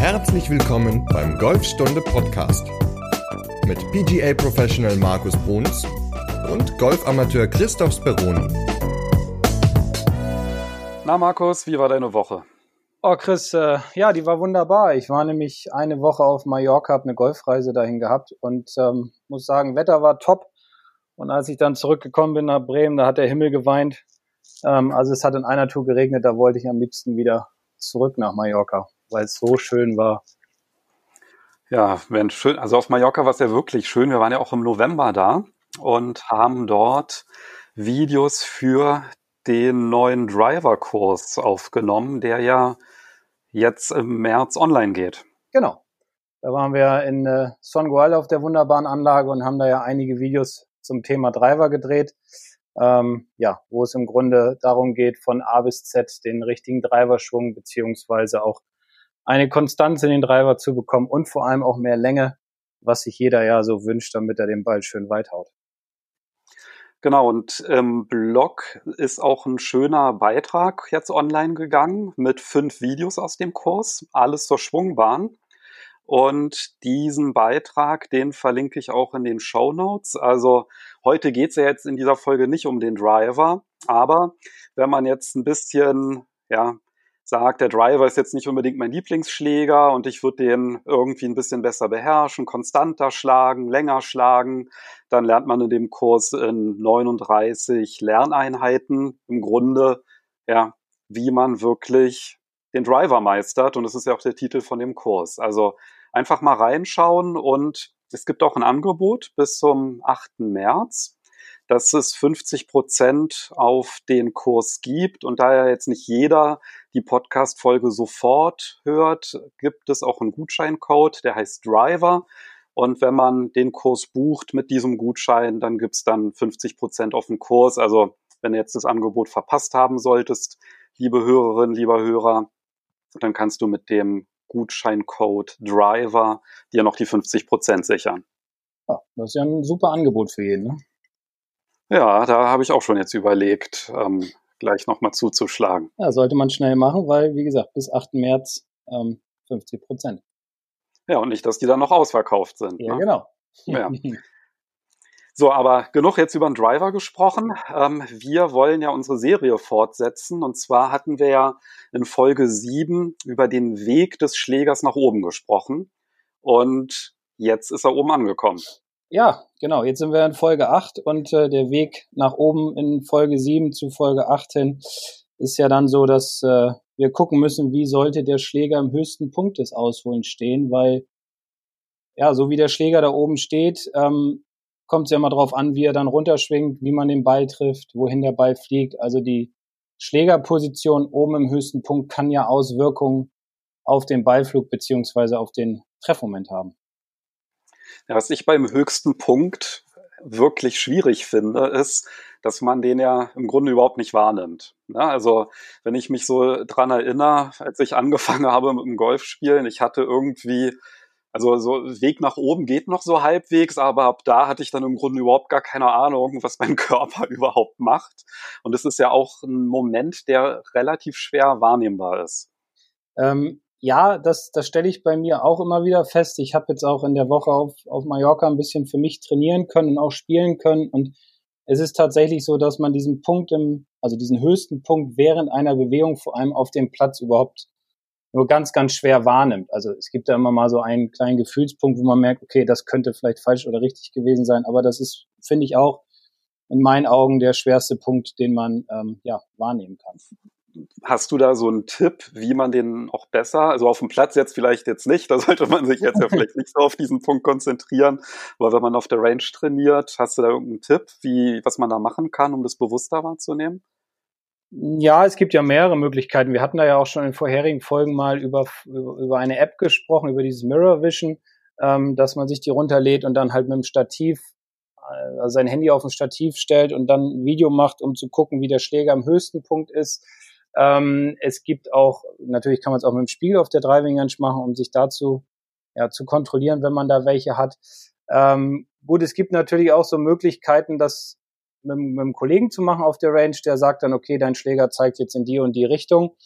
Herzlich willkommen beim Golfstunde Podcast mit PGA Professional Markus Bruns und Golfamateur Christoph Speroni. Na Markus, wie war deine Woche? Oh Chris, äh, ja, die war wunderbar. Ich war nämlich eine Woche auf Mallorca, habe eine Golfreise dahin gehabt und ähm, muss sagen, Wetter war top. Und als ich dann zurückgekommen bin nach Bremen, da hat der Himmel geweint. Ähm, also es hat in einer Tour geregnet, da wollte ich am liebsten wieder zurück nach Mallorca, weil es so schön war. Ja, wenn schön. Also auf Mallorca war es ja wirklich schön. Wir waren ja auch im November da und haben dort Videos für den neuen Driver-Kurs aufgenommen, der ja jetzt im März online geht. Genau. Da waren wir in äh, Son Gual auf der wunderbaren Anlage und haben da ja einige Videos zum Thema Driver gedreht. Ähm, ja, wo es im Grunde darum geht, von A bis Z den richtigen Driverschwung beziehungsweise auch eine Konstanz in den Driver zu bekommen und vor allem auch mehr Länge, was sich jeder ja so wünscht, damit er den Ball schön weit haut. Genau, und im Blog ist auch ein schöner Beitrag jetzt online gegangen mit fünf Videos aus dem Kurs, alles zur Schwungbahn. Und diesen Beitrag, den verlinke ich auch in den Show Notes. Also heute geht's ja jetzt in dieser Folge nicht um den Driver, aber wenn man jetzt ein bisschen ja, sagt, der Driver ist jetzt nicht unbedingt mein Lieblingsschläger und ich würde den irgendwie ein bisschen besser beherrschen, konstanter schlagen, länger schlagen, dann lernt man in dem Kurs in 39 Lerneinheiten im Grunde, ja, wie man wirklich den Driver meistert und das ist ja auch der Titel von dem Kurs. Also einfach mal reinschauen und es gibt auch ein Angebot bis zum 8. März dass es 50 Prozent auf den Kurs gibt. Und da ja jetzt nicht jeder die Podcast-Folge sofort hört, gibt es auch einen Gutscheincode, der heißt Driver. Und wenn man den Kurs bucht mit diesem Gutschein, dann gibt's dann 50 Prozent auf den Kurs. Also wenn du jetzt das Angebot verpasst haben solltest, liebe Hörerin, lieber Hörer, dann kannst du mit dem Gutscheincode Driver dir noch die 50 Prozent sichern. Ja, das ist ja ein super Angebot für jeden. Ne? Ja, da habe ich auch schon jetzt überlegt, ähm, gleich nochmal zuzuschlagen. Ja, sollte man schnell machen, weil, wie gesagt, bis 8. März ähm, 50 Prozent. Ja, und nicht, dass die dann noch ausverkauft sind. Ja, ne? genau. Ja. So, aber genug jetzt über den Driver gesprochen. Ähm, wir wollen ja unsere Serie fortsetzen. Und zwar hatten wir ja in Folge 7 über den Weg des Schlägers nach oben gesprochen. Und jetzt ist er oben angekommen. Ja, genau. Jetzt sind wir in Folge 8 und äh, der Weg nach oben in Folge 7 zu Folge 8 hin ist ja dann so, dass äh, wir gucken müssen, wie sollte der Schläger im höchsten Punkt des Ausholens stehen, weil ja, so wie der Schläger da oben steht, ähm, kommt es ja immer drauf an, wie er dann runterschwingt, wie man den Ball trifft, wohin der Ball fliegt. Also die Schlägerposition oben im höchsten Punkt kann ja Auswirkungen auf den Ballflug beziehungsweise auf den Treffmoment haben. Ja, was ich beim höchsten Punkt wirklich schwierig finde, ist, dass man den ja im Grunde überhaupt nicht wahrnimmt. Ja, also wenn ich mich so dran erinnere, als ich angefangen habe mit dem Golfspielen, ich hatte irgendwie, also so Weg nach oben geht noch so halbwegs, aber ab da hatte ich dann im Grunde überhaupt gar keine Ahnung, was mein Körper überhaupt macht. Und es ist ja auch ein Moment, der relativ schwer wahrnehmbar ist. Ähm, ja, das, das stelle ich bei mir auch immer wieder fest. Ich habe jetzt auch in der Woche auf, auf Mallorca ein bisschen für mich trainieren können und auch spielen können. Und es ist tatsächlich so, dass man diesen Punkt im, also diesen höchsten Punkt während einer Bewegung vor allem auf dem Platz überhaupt nur ganz, ganz schwer wahrnimmt. Also es gibt da immer mal so einen kleinen Gefühlspunkt, wo man merkt, okay, das könnte vielleicht falsch oder richtig gewesen sein. Aber das ist, finde ich, auch in meinen Augen der schwerste Punkt, den man ähm, ja, wahrnehmen kann. Hast du da so einen Tipp, wie man den auch besser, also auf dem Platz jetzt vielleicht jetzt nicht, da sollte man sich jetzt ja vielleicht nicht so auf diesen Punkt konzentrieren, aber wenn man auf der Range trainiert, hast du da irgendeinen Tipp, wie, was man da machen kann, um das bewusster wahrzunehmen? Ja, es gibt ja mehrere Möglichkeiten. Wir hatten da ja auch schon in vorherigen Folgen mal über, über eine App gesprochen, über dieses Mirror Vision, ähm, dass man sich die runterlädt und dann halt mit dem Stativ also sein Handy auf ein Stativ stellt und dann ein Video macht, um zu gucken, wie der Schläger am höchsten Punkt ist. Ähm, es gibt auch, natürlich kann man es auch mit dem Spiegel auf der Driving Range machen, um sich dazu ja, zu kontrollieren, wenn man da welche hat. Ähm, gut, es gibt natürlich auch so Möglichkeiten, das mit, mit einem Kollegen zu machen auf der Range, der sagt dann, okay, dein Schläger zeigt jetzt in die und die Richtung.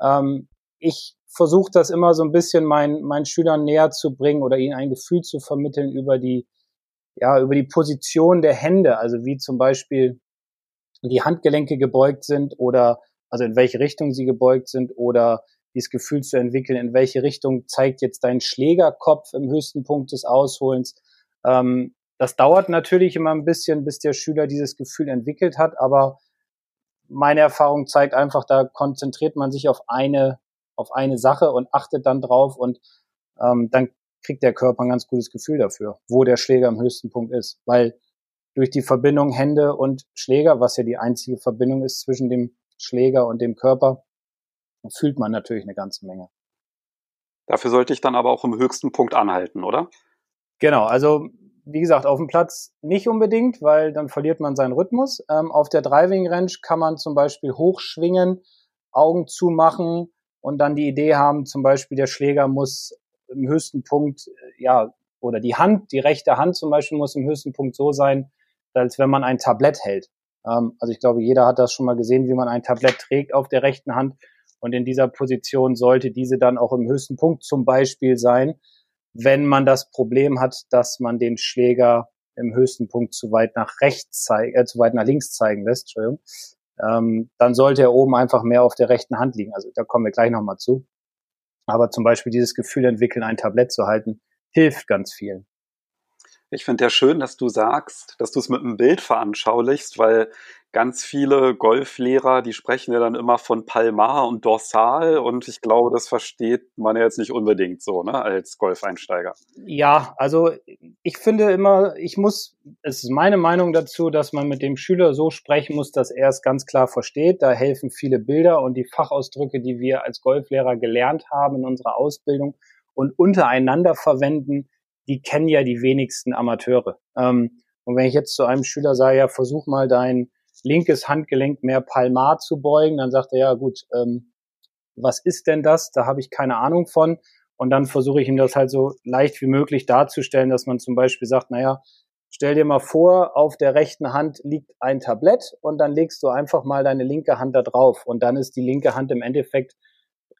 Ähm, ich versuche das immer so ein bisschen meinen, meinen Schülern näher zu bringen oder ihnen ein Gefühl zu vermitteln über die, ja, über die Position der Hände, also wie zum Beispiel die Handgelenke gebeugt sind oder also in welche Richtung sie gebeugt sind oder dieses Gefühl zu entwickeln, in welche Richtung zeigt jetzt dein Schlägerkopf im höchsten Punkt des Ausholens. Ähm, das dauert natürlich immer ein bisschen, bis der Schüler dieses Gefühl entwickelt hat, aber meine Erfahrung zeigt einfach, da konzentriert man sich auf eine, auf eine Sache und achtet dann drauf und ähm, dann kriegt der Körper ein ganz gutes Gefühl dafür, wo der Schläger am höchsten Punkt ist. Weil durch die Verbindung Hände und Schläger, was ja die einzige Verbindung ist zwischen dem Schläger und dem Körper, fühlt man natürlich eine ganze Menge. Dafür sollte ich dann aber auch im höchsten Punkt anhalten, oder? Genau, also wie gesagt, auf dem Platz nicht unbedingt, weil dann verliert man seinen Rhythmus. Ähm, auf der Driving Range kann man zum Beispiel hochschwingen, Augen zumachen und dann die Idee haben, zum Beispiel der Schläger muss im höchsten Punkt, äh, ja, oder die Hand, die rechte Hand zum Beispiel muss im höchsten Punkt so sein, als wenn man ein Tablett hält. Ähm, also ich glaube, jeder hat das schon mal gesehen, wie man ein Tablett trägt auf der rechten Hand. Und in dieser Position sollte diese dann auch im höchsten Punkt zum Beispiel sein wenn man das Problem hat, dass man den Schläger im höchsten Punkt zu weit nach rechts zeigen, äh, zu weit nach links zeigen lässt, Entschuldigung, ähm, dann sollte er oben einfach mehr auf der rechten Hand liegen. Also da kommen wir gleich nochmal zu. Aber zum Beispiel dieses Gefühl entwickeln, ein Tablett zu halten, hilft ganz vielen. Ich finde ja schön, dass du sagst, dass du es mit einem Bild veranschaulichst, weil ganz viele Golflehrer, die sprechen ja dann immer von Palmar und Dorsal und ich glaube, das versteht man ja jetzt nicht unbedingt so, ne, als Golfeinsteiger. Ja, also ich finde immer, ich muss, es ist meine Meinung dazu, dass man mit dem Schüler so sprechen muss, dass er es ganz klar versteht. Da helfen viele Bilder und die Fachausdrücke, die wir als Golflehrer gelernt haben in unserer Ausbildung und untereinander verwenden, die kennen ja die wenigsten Amateure. Ähm, und wenn ich jetzt zu einem Schüler sage, ja, versuch mal dein linkes Handgelenk mehr palmar zu beugen, dann sagt er, ja gut, ähm, was ist denn das? Da habe ich keine Ahnung von. Und dann versuche ich ihm das halt so leicht wie möglich darzustellen, dass man zum Beispiel sagt, naja, stell dir mal vor, auf der rechten Hand liegt ein Tablett und dann legst du einfach mal deine linke Hand da drauf. Und dann ist die linke Hand im Endeffekt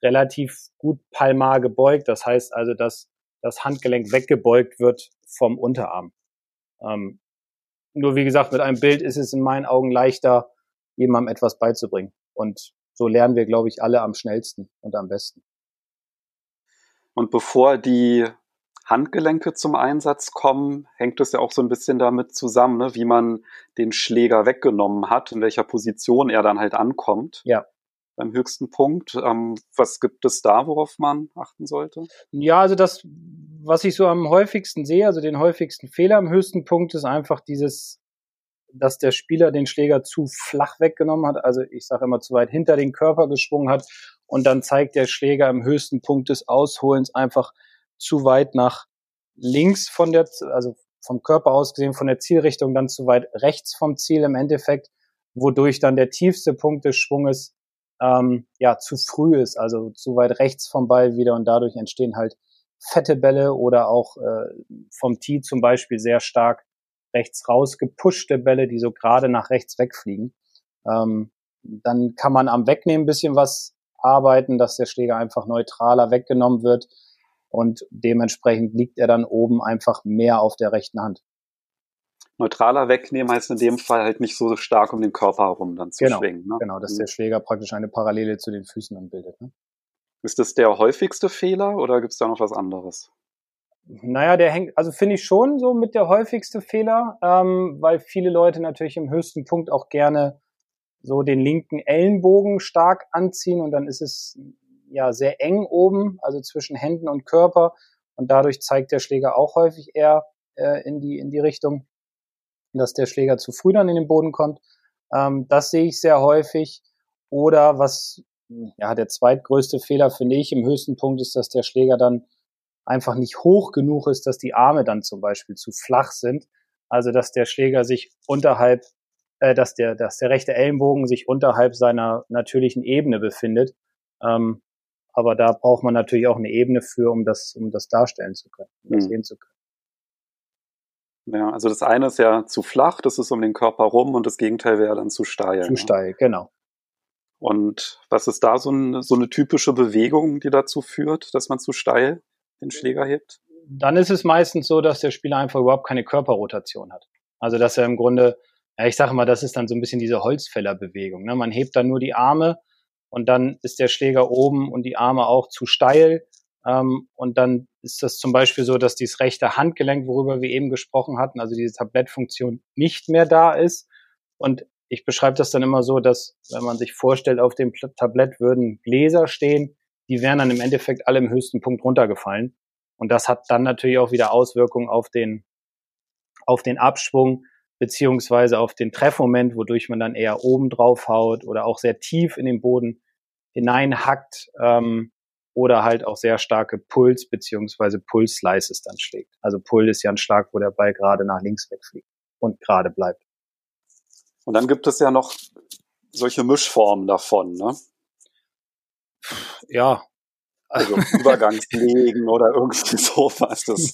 relativ gut palmar gebeugt. Das heißt also, dass das Handgelenk weggebeugt wird vom Unterarm. Ähm, nur wie gesagt, mit einem Bild ist es in meinen Augen leichter, jemandem etwas beizubringen. Und so lernen wir, glaube ich, alle am schnellsten und am besten. Und bevor die Handgelenke zum Einsatz kommen, hängt es ja auch so ein bisschen damit zusammen, ne, wie man den Schläger weggenommen hat, in welcher Position er dann halt ankommt. Ja beim höchsten Punkt. Ähm, was gibt es da, worauf man achten sollte? Ja, also das, was ich so am häufigsten sehe, also den häufigsten Fehler am höchsten Punkt ist einfach dieses, dass der Spieler den Schläger zu flach weggenommen hat, also ich sage immer zu weit hinter den Körper geschwungen hat und dann zeigt der Schläger am höchsten Punkt des Ausholens einfach zu weit nach links von der, also vom Körper aus gesehen, von der Zielrichtung dann zu weit rechts vom Ziel im Endeffekt, wodurch dann der tiefste Punkt des Schwunges ähm, ja zu früh ist, also zu weit rechts vom Ball wieder und dadurch entstehen halt fette Bälle oder auch äh, vom Tee zum Beispiel sehr stark rechts raus gepushte Bälle, die so gerade nach rechts wegfliegen. Ähm, dann kann man am Wegnehmen ein bisschen was arbeiten, dass der Schläger einfach neutraler weggenommen wird und dementsprechend liegt er dann oben einfach mehr auf der rechten Hand neutraler wegnehmen heißt in dem Fall halt nicht so stark um den Körper herum dann zu genau, schwingen. Ne? Genau, dass mhm. der Schläger praktisch eine Parallele zu den Füßen anbildet. Ne? Ist das der häufigste Fehler oder gibt es da noch was anderes? Naja, der hängt, also finde ich schon so mit der häufigste Fehler, ähm, weil viele Leute natürlich im höchsten Punkt auch gerne so den linken Ellenbogen stark anziehen und dann ist es ja sehr eng oben, also zwischen Händen und Körper und dadurch zeigt der Schläger auch häufig eher äh, in die in die Richtung dass der Schläger zu früh dann in den Boden kommt. Ähm, das sehe ich sehr häufig. Oder was, ja, der zweitgrößte Fehler finde ich im höchsten Punkt ist, dass der Schläger dann einfach nicht hoch genug ist, dass die Arme dann zum Beispiel zu flach sind. Also dass der Schläger sich unterhalb, äh, dass der, dass der rechte Ellenbogen sich unterhalb seiner natürlichen Ebene befindet. Ähm, aber da braucht man natürlich auch eine Ebene für, um das, um das darstellen zu können, um das mhm. sehen zu können. Ja, also das eine ist ja zu flach, das ist um den Körper rum und das Gegenteil wäre dann zu steil. Zu ne? steil, genau. Und was ist da so, ein, so eine typische Bewegung, die dazu führt, dass man zu steil den Schläger hebt? Dann ist es meistens so, dass der Spieler einfach überhaupt keine Körperrotation hat. Also dass er im Grunde, ja, ich sage mal, das ist dann so ein bisschen diese Holzfällerbewegung. Ne? Man hebt dann nur die Arme und dann ist der Schläger oben und die Arme auch zu steil. Ähm, und dann ist das zum Beispiel so, dass dieses rechte Handgelenk, worüber wir eben gesprochen hatten, also diese Tablettfunktion nicht mehr da ist. Und ich beschreibe das dann immer so, dass wenn man sich vorstellt, auf dem Tablett würden Gläser stehen, die wären dann im Endeffekt alle im höchsten Punkt runtergefallen. Und das hat dann natürlich auch wieder Auswirkungen auf den, auf den Abschwung beziehungsweise auf den Treffmoment, wodurch man dann eher oben drauf haut oder auch sehr tief in den Boden hineinhackt ähm, oder halt auch sehr starke Puls beziehungsweise Puls-Slices dann schlägt. Also Pull ist ja ein Schlag, wo der Ball gerade nach links wegfliegt und gerade bleibt. Und dann gibt es ja noch solche Mischformen davon, ne? Ja. Also Übergangslegen oder irgendwie sowas. Das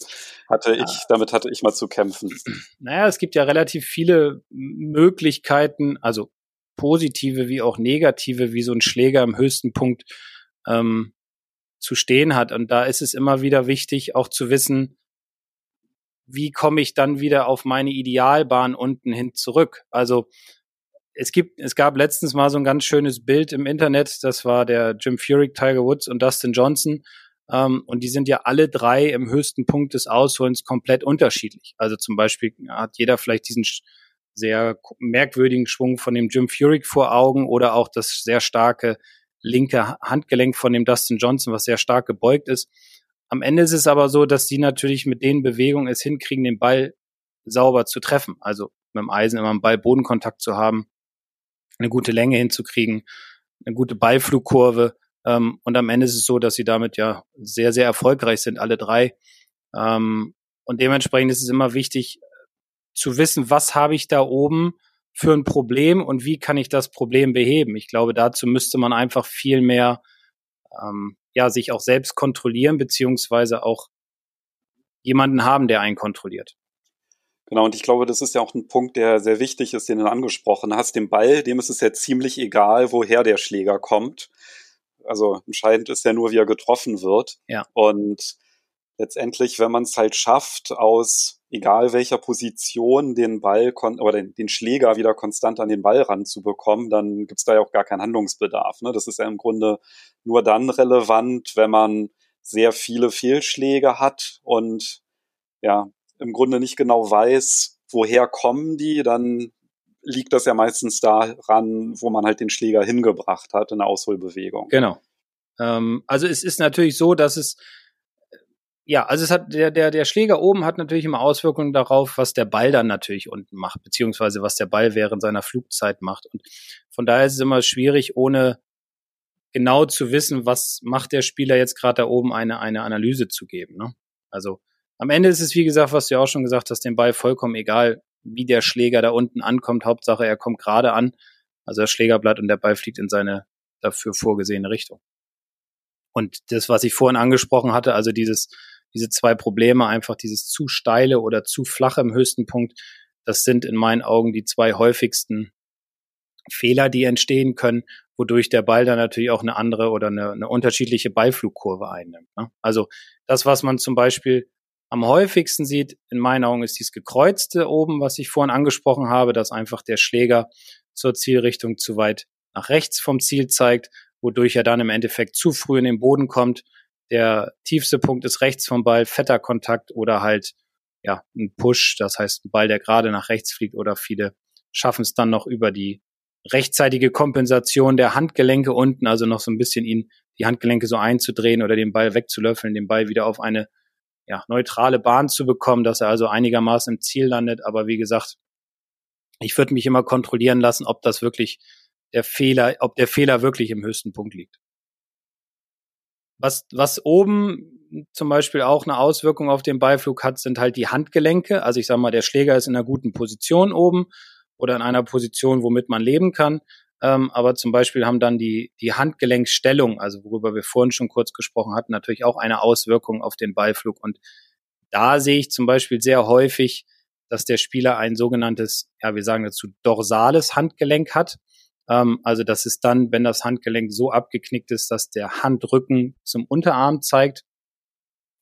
hatte ich, damit hatte ich mal zu kämpfen. Naja, es gibt ja relativ viele Möglichkeiten, also positive wie auch negative, wie so ein Schläger im höchsten Punkt ähm, zu stehen hat. Und da ist es immer wieder wichtig, auch zu wissen, wie komme ich dann wieder auf meine Idealbahn unten hin zurück? Also es gibt, es gab letztens mal so ein ganz schönes Bild im Internet. Das war der Jim Furyk, Tiger Woods und Dustin Johnson. Ähm, und die sind ja alle drei im höchsten Punkt des Ausholens komplett unterschiedlich. Also zum Beispiel hat jeder vielleicht diesen sehr merkwürdigen Schwung von dem Jim Furyk vor Augen oder auch das sehr starke linke Handgelenk von dem Dustin Johnson, was sehr stark gebeugt ist. Am Ende ist es aber so, dass die natürlich mit den Bewegungen es hinkriegen, den Ball sauber zu treffen. Also mit dem Eisen immer einen Ball-Bodenkontakt zu haben, eine gute Länge hinzukriegen, eine gute Ballflugkurve. Ähm, und am Ende ist es so, dass sie damit ja sehr, sehr erfolgreich sind, alle drei. Ähm, und dementsprechend ist es immer wichtig zu wissen, was habe ich da oben für ein Problem und wie kann ich das Problem beheben. Ich glaube, dazu müsste man einfach viel mehr ähm, ja, sich auch selbst kontrollieren, beziehungsweise auch jemanden haben, der einen kontrolliert. Genau, und ich glaube, das ist ja auch ein Punkt, der sehr wichtig ist, den du angesprochen hast. Dem Ball, dem ist es ja ziemlich egal, woher der Schläger kommt. Also entscheidend ist ja nur, wie er getroffen wird. Ja. Und letztendlich, wenn man es halt schafft, aus egal welcher Position den Ball oder den, den, Schläger wieder konstant an den Ball ranzubekommen, dann gibt's da ja auch gar keinen Handlungsbedarf. Ne? Das ist ja im Grunde nur dann relevant, wenn man sehr viele Fehlschläge hat und ja, im Grunde nicht genau weiß, woher kommen die, dann liegt das ja meistens daran, wo man halt den Schläger hingebracht hat in der Ausholbewegung. Genau. Ähm, also es ist natürlich so, dass es ja, also es hat der, der, der Schläger oben hat natürlich immer Auswirkungen darauf, was der Ball dann natürlich unten macht, beziehungsweise was der Ball während seiner Flugzeit macht. Und von daher ist es immer schwierig, ohne genau zu wissen, was macht der Spieler jetzt gerade da oben, eine, eine Analyse zu geben. Ne? Also am Ende ist es, wie gesagt, was du ja auch schon gesagt hast, dem Ball vollkommen egal, wie der Schläger da unten ankommt. Hauptsache, er kommt gerade an. Also das Schlägerblatt und der Ball fliegt in seine dafür vorgesehene Richtung. Und das, was ich vorhin angesprochen hatte, also dieses diese zwei Probleme, einfach dieses zu steile oder zu flache im höchsten Punkt, das sind in meinen Augen die zwei häufigsten Fehler, die entstehen können, wodurch der Ball dann natürlich auch eine andere oder eine, eine unterschiedliche Beiflugkurve einnimmt. Ne? Also das, was man zum Beispiel am häufigsten sieht, in meinen Augen, ist dieses gekreuzte oben, was ich vorhin angesprochen habe, dass einfach der Schläger zur Zielrichtung zu weit nach rechts vom Ziel zeigt, wodurch er dann im Endeffekt zu früh in den Boden kommt der tiefste Punkt ist rechts vom Ball, fetter Kontakt oder halt ja ein Push, das heißt ein Ball, der gerade nach rechts fliegt oder viele schaffen es dann noch über die rechtzeitige Kompensation der Handgelenke unten, also noch so ein bisschen ihn die Handgelenke so einzudrehen oder den Ball wegzulöffeln, den Ball wieder auf eine ja, neutrale Bahn zu bekommen, dass er also einigermaßen im Ziel landet. Aber wie gesagt, ich würde mich immer kontrollieren lassen, ob das wirklich der Fehler, ob der Fehler wirklich im höchsten Punkt liegt. Was, was oben zum Beispiel auch eine Auswirkung auf den Beiflug hat, sind halt die Handgelenke. Also ich sage mal, der Schläger ist in einer guten Position oben oder in einer Position, womit man leben kann. Ähm, aber zum Beispiel haben dann die, die Handgelenkstellung, also worüber wir vorhin schon kurz gesprochen hatten, natürlich auch eine Auswirkung auf den Beiflug. Und da sehe ich zum Beispiel sehr häufig, dass der Spieler ein sogenanntes, ja, wir sagen dazu, dorsales Handgelenk hat. Ähm, also das ist dann, wenn das Handgelenk so abgeknickt ist, dass der Handrücken zum Unterarm zeigt,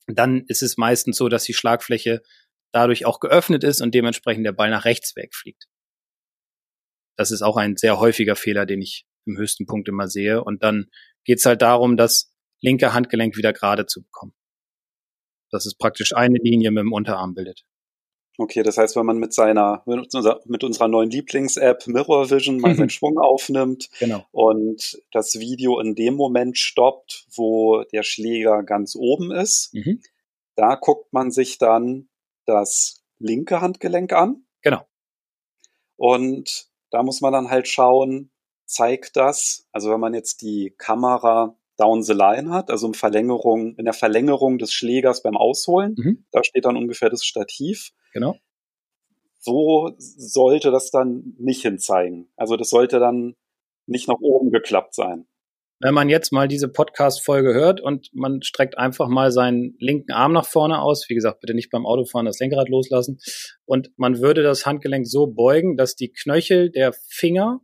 dann ist es meistens so, dass die Schlagfläche dadurch auch geöffnet ist und dementsprechend der Ball nach rechts wegfliegt. Das ist auch ein sehr häufiger Fehler, den ich im höchsten Punkt immer sehe. Und dann geht es halt darum, das linke Handgelenk wieder gerade zu bekommen. Dass es praktisch eine Linie mit dem Unterarm bildet. Okay, das heißt, wenn man mit seiner, mit unserer, mit unserer neuen Lieblings-App Mirror Vision mal seinen Schwung aufnimmt genau. und das Video in dem Moment stoppt, wo der Schläger ganz oben ist, mhm. da guckt man sich dann das linke Handgelenk an. Genau. Und da muss man dann halt schauen, zeigt das, also wenn man jetzt die Kamera down the line hat, also in Verlängerung, in der Verlängerung des Schlägers beim Ausholen, mhm. da steht dann ungefähr das Stativ. Genau. So sollte das dann nicht hinzeigen. Also das sollte dann nicht nach oben geklappt sein. Wenn man jetzt mal diese Podcast-Folge hört und man streckt einfach mal seinen linken Arm nach vorne aus, wie gesagt, bitte nicht beim Autofahren das Lenkrad loslassen, und man würde das Handgelenk so beugen, dass die Knöchel der Finger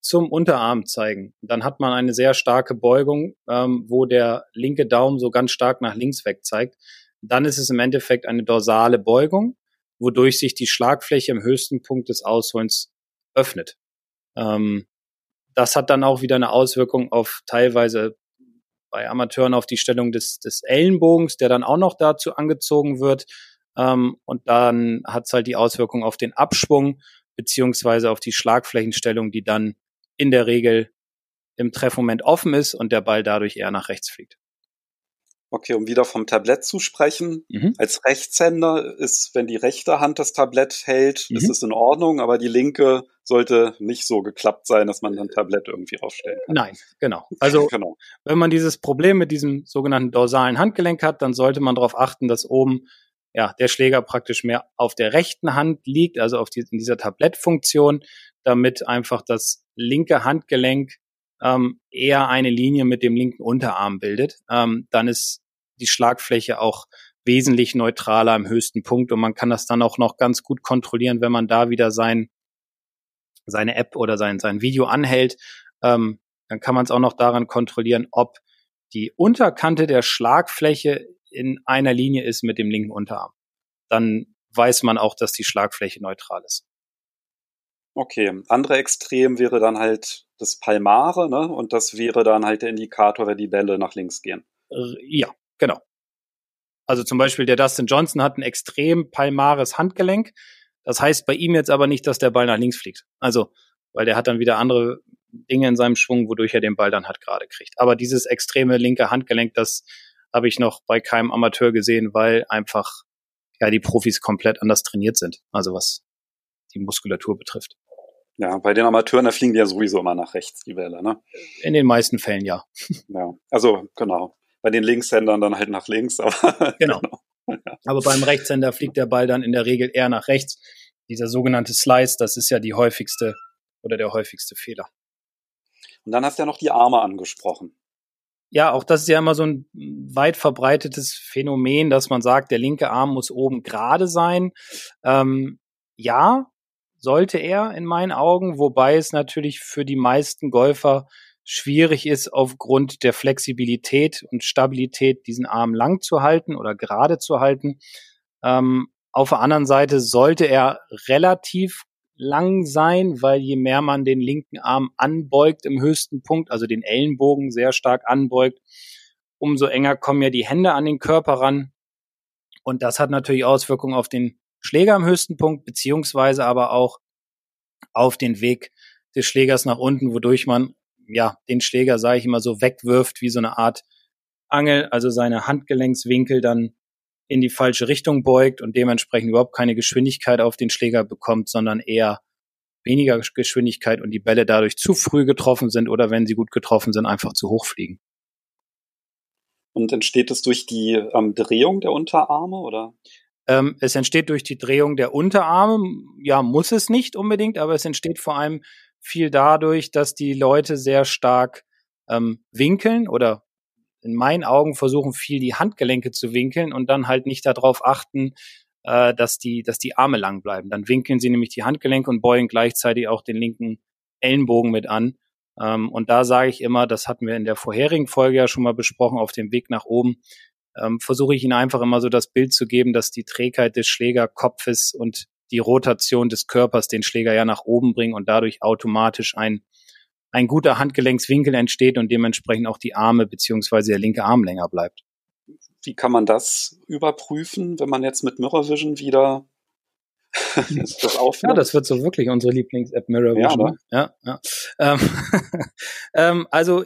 zum Unterarm zeigen. Dann hat man eine sehr starke Beugung, ähm, wo der linke Daumen so ganz stark nach links weg zeigt. Dann ist es im Endeffekt eine dorsale Beugung, wodurch sich die Schlagfläche im höchsten Punkt des Ausholens öffnet. Ähm, das hat dann auch wieder eine Auswirkung auf teilweise bei Amateuren auf die Stellung des, des Ellenbogens, der dann auch noch dazu angezogen wird. Ähm, und dann hat es halt die Auswirkung auf den Abschwung beziehungsweise auf die Schlagflächenstellung, die dann in der Regel im Treffmoment offen ist und der Ball dadurch eher nach rechts fliegt. Okay, um wieder vom Tablett zu sprechen. Mhm. Als Rechtshänder ist, wenn die rechte Hand das Tablett hält, mhm. ist es in Ordnung, aber die linke sollte nicht so geklappt sein, dass man dann Tablett irgendwie aufstellen kann. Nein, genau. Also genau. wenn man dieses Problem mit diesem sogenannten dorsalen Handgelenk hat, dann sollte man darauf achten, dass oben ja der Schläger praktisch mehr auf der rechten Hand liegt, also auf die, in dieser Tablettfunktion, damit einfach das linke Handgelenk ähm, eher eine Linie mit dem linken Unterarm bildet. Ähm, dann ist die Schlagfläche auch wesentlich neutraler im höchsten Punkt und man kann das dann auch noch ganz gut kontrollieren, wenn man da wieder sein, seine App oder sein, sein Video anhält. Ähm, dann kann man es auch noch daran kontrollieren, ob die Unterkante der Schlagfläche in einer Linie ist mit dem linken Unterarm. Dann weiß man auch, dass die Schlagfläche neutral ist. Okay, andere Extrem wäre dann halt das Palmare, ne? Und das wäre dann halt der Indikator, wenn die Bälle nach links gehen. Ja, genau. Also zum Beispiel der Dustin Johnson hat ein extrem palmares Handgelenk. Das heißt bei ihm jetzt aber nicht, dass der Ball nach links fliegt. Also, weil der hat dann wieder andere Dinge in seinem Schwung, wodurch er den Ball dann halt gerade kriegt. Aber dieses extreme linke Handgelenk, das habe ich noch bei keinem Amateur gesehen, weil einfach ja die Profis komplett anders trainiert sind. Also was die Muskulatur betrifft. Ja, bei den Amateuren, da fliegen die ja sowieso immer nach rechts, die Bälle, ne? In den meisten Fällen ja. Ja, also genau. Bei den Linkshändern dann halt nach links, aber. Genau. genau. Ja. Aber beim Rechtshänder fliegt der Ball dann in der Regel eher nach rechts. Dieser sogenannte Slice, das ist ja die häufigste oder der häufigste Fehler. Und dann hast du ja noch die Arme angesprochen. Ja, auch das ist ja immer so ein weit verbreitetes Phänomen, dass man sagt, der linke Arm muss oben gerade sein. Ähm, ja, sollte er in meinen Augen, wobei es natürlich für die meisten Golfer schwierig ist, aufgrund der Flexibilität und Stabilität diesen Arm lang zu halten oder gerade zu halten. Ähm, auf der anderen Seite sollte er relativ lang sein, weil je mehr man den linken Arm anbeugt im höchsten Punkt, also den Ellenbogen sehr stark anbeugt, umso enger kommen ja die Hände an den Körper ran. Und das hat natürlich Auswirkungen auf den Schläger am höchsten Punkt, beziehungsweise aber auch auf den Weg des Schlägers nach unten, wodurch man ja den Schläger, sage ich immer so, wegwirft wie so eine Art Angel, also seine Handgelenkswinkel dann in die falsche Richtung beugt und dementsprechend überhaupt keine Geschwindigkeit auf den Schläger bekommt, sondern eher weniger Geschwindigkeit und die Bälle dadurch zu früh getroffen sind oder wenn sie gut getroffen sind, einfach zu hoch fliegen. Und entsteht es durch die ähm, Drehung der Unterarme oder? Ähm, es entsteht durch die Drehung der Unterarme. Ja, muss es nicht unbedingt, aber es entsteht vor allem viel dadurch, dass die Leute sehr stark ähm, winkeln oder in meinen Augen versuchen viel die Handgelenke zu winkeln und dann halt nicht darauf achten, äh, dass die, dass die Arme lang bleiben. Dann winkeln sie nämlich die Handgelenke und beugen gleichzeitig auch den linken Ellenbogen mit an. Ähm, und da sage ich immer, das hatten wir in der vorherigen Folge ja schon mal besprochen, auf dem Weg nach oben, ähm, versuche ich Ihnen einfach immer so das Bild zu geben, dass die Trägheit des Schlägerkopfes und die Rotation des Körpers den Schläger ja nach oben bringen und dadurch automatisch ein, ein guter Handgelenkswinkel entsteht und dementsprechend auch die Arme beziehungsweise der linke Arm länger bleibt. Wie kann man das überprüfen, wenn man jetzt mit Mirror Vision wieder das? Ja, das wird so wirklich unsere Lieblings-App Mirror Vision. Ne? Ja, ja. ja. Ähm, ähm, also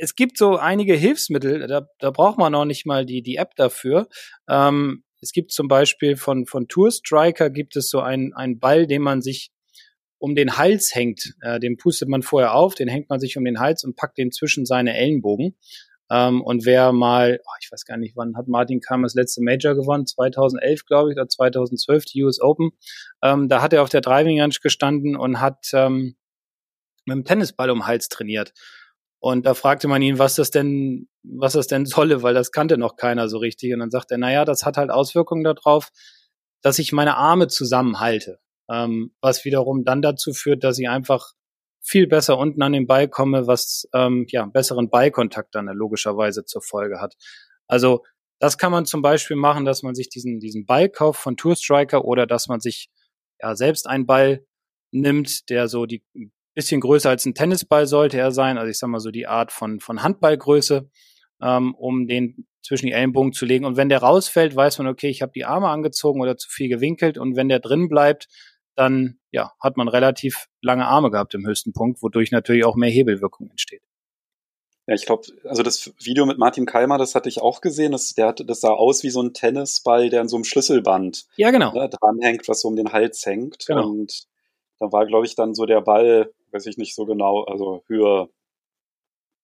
es gibt so einige Hilfsmittel, da, da braucht man noch nicht mal die, die App dafür. Ähm, es gibt zum Beispiel von, von Tour Striker gibt es so einen, einen Ball, den man sich um den Hals hängt. Äh, den pustet man vorher auf, den hängt man sich um den Hals und packt den zwischen seine Ellenbogen. Ähm, und wer mal, oh, ich weiß gar nicht, wann hat Martin Kam das letzte Major gewonnen? 2011, glaube ich, oder 2012, die US Open. Ähm, da hat er auf der Driving Range gestanden und hat ähm, mit dem Tennisball um den Hals trainiert. Und da fragte man ihn, was das denn, was das denn solle, weil das kannte noch keiner so richtig. Und dann sagt er, naja, das hat halt Auswirkungen darauf, dass ich meine Arme zusammenhalte. Ähm, was wiederum dann dazu führt, dass ich einfach viel besser unten an den Ball komme, was ähm, ja besseren Ballkontakt dann logischerweise zur Folge hat. Also das kann man zum Beispiel machen, dass man sich diesen diesen Ball kauft von Tour Striker oder dass man sich ja selbst einen Ball nimmt, der so die bisschen größer als ein Tennisball sollte er sein, also ich sag mal so die Art von, von Handballgröße, ähm, um den zwischen die Ellenbogen zu legen. Und wenn der rausfällt, weiß man, okay, ich habe die Arme angezogen oder zu viel gewinkelt. Und wenn der drin bleibt, dann ja, hat man relativ lange Arme gehabt im höchsten Punkt, wodurch natürlich auch mehr Hebelwirkung entsteht. Ja, ich glaube, also das Video mit Martin Keimer, das hatte ich auch gesehen. Das, der hat, das sah aus wie so ein Tennisball, der an so einem Schlüsselband ja, genau. ne, dranhängt, was so um den Hals hängt. Genau. Und da war, glaube ich, dann so der Ball weiß ich nicht so genau, also Höhe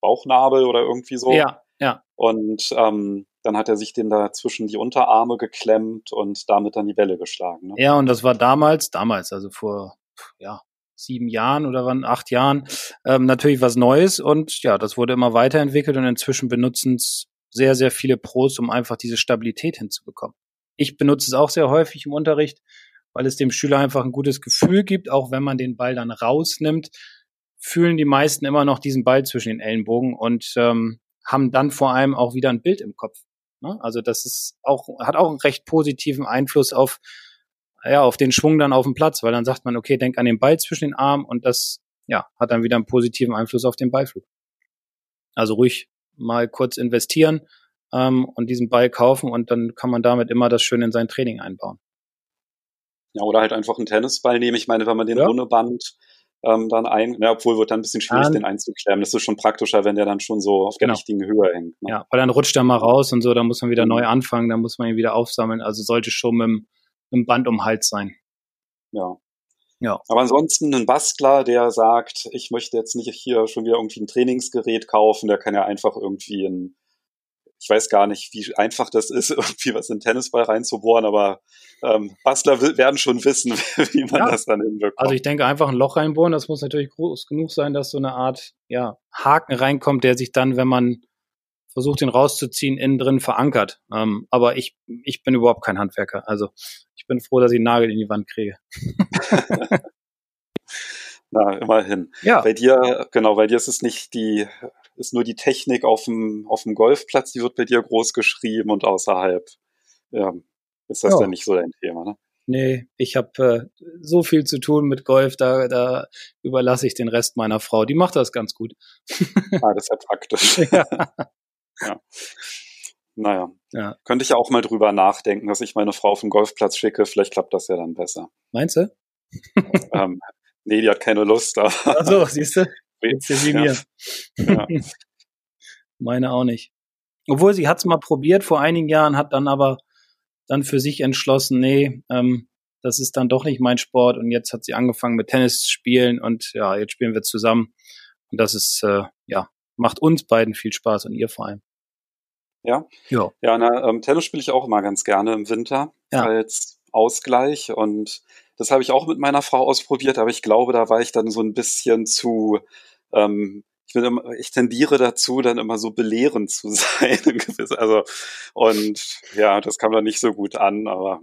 Bauchnabel oder irgendwie so. Ja, ja. Und ähm, dann hat er sich den da zwischen die Unterarme geklemmt und damit dann die Bälle geschlagen. Ne? Ja, und das war damals, damals, also vor ja, sieben Jahren oder wann, acht Jahren, ähm, natürlich was Neues und ja, das wurde immer weiterentwickelt und inzwischen benutzen es sehr, sehr viele Pros, um einfach diese Stabilität hinzubekommen. Ich benutze es auch sehr häufig im Unterricht, weil es dem Schüler einfach ein gutes Gefühl gibt, auch wenn man den Ball dann rausnimmt, fühlen die meisten immer noch diesen Ball zwischen den Ellenbogen und ähm, haben dann vor allem auch wieder ein Bild im Kopf. Ne? Also das ist auch, hat auch einen recht positiven Einfluss auf, ja, auf den Schwung dann auf dem Platz, weil dann sagt man, okay, denk an den Ball zwischen den Armen und das, ja, hat dann wieder einen positiven Einfluss auf den Ballflug. Also ruhig mal kurz investieren ähm, und diesen Ball kaufen und dann kann man damit immer das schön in sein Training einbauen. Ja, oder halt einfach einen Tennisball nehmen. Ich meine, wenn man den ja. ohne Band ähm, dann ein, ja, obwohl wird dann ein bisschen schwierig, um, den einzuklemmen. Das ist schon praktischer, wenn der dann schon so auf genau. der richtigen Höhe hängt. Ne? Ja, weil dann rutscht er mal raus und so, dann muss man wieder neu anfangen, dann muss man ihn wieder aufsammeln. Also sollte schon mit, mit dem Band um Hals sein. Ja. Ja. Aber ansonsten ein Bastler, der sagt, ich möchte jetzt nicht hier schon wieder irgendwie ein Trainingsgerät kaufen, der kann ja einfach irgendwie ein ich weiß gar nicht, wie einfach das ist, irgendwie was in den Tennisball reinzubohren, aber ähm, Bastler werden schon wissen, wie man ja. das dann hinbekommt. Also ich denke, einfach ein Loch reinbohren, das muss natürlich groß genug sein, dass so eine Art ja, Haken reinkommt, der sich dann, wenn man versucht, ihn rauszuziehen, innen drin verankert. Ähm, aber ich, ich bin überhaupt kein Handwerker. Also ich bin froh, dass ich einen Nagel in die Wand kriege. Na, immerhin. Ja. Bei dir, genau, bei dir ist es nicht die ist nur die Technik auf dem, auf dem Golfplatz, die wird bei dir groß geschrieben und außerhalb ja, ist das ja. dann nicht so dein Thema, ne? Nee, ich habe äh, so viel zu tun mit Golf, da, da überlasse ich den Rest meiner Frau. Die macht das ganz gut. ah, das ist ja praktisch. Ja. ja. Naja, ja. könnte ich ja auch mal drüber nachdenken, dass ich meine Frau auf den Golfplatz schicke. Vielleicht klappt das ja dann besser. Meinst du? ähm, nee, die hat keine Lust. Aber Ach so, siehst du? Jetzt sie mir. Ja. Meine auch nicht. Obwohl sie hat es mal probiert vor einigen Jahren, hat dann aber dann für sich entschlossen, nee, ähm, das ist dann doch nicht mein Sport. Und jetzt hat sie angefangen mit Tennis zu spielen und ja, jetzt spielen wir zusammen. Und das ist, äh, ja, macht uns beiden viel Spaß und ihr vor allem. Ja. Ja, ja na, ähm, Tennis spiele ich auch immer ganz gerne im Winter ja. als Ausgleich. Und das habe ich auch mit meiner Frau ausprobiert, aber ich glaube, da war ich dann so ein bisschen zu ähm, ich, bin immer, ich tendiere dazu, dann immer so belehrend zu sein. also, und ja, das kam dann nicht so gut an, aber.